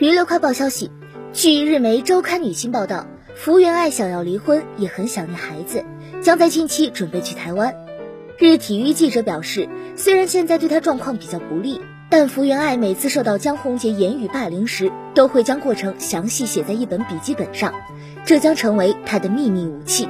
娱乐快报消息据日媒周刊女星报道福原爱想要离婚也很想念孩子将在近期准备去台湾。日体育记者表示虽然现在对她状况比较不利但福原爱每次受到江宏杰言语霸凌时都会将过程详细写在一本笔记本上这将成为她的秘密武器。